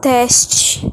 teste.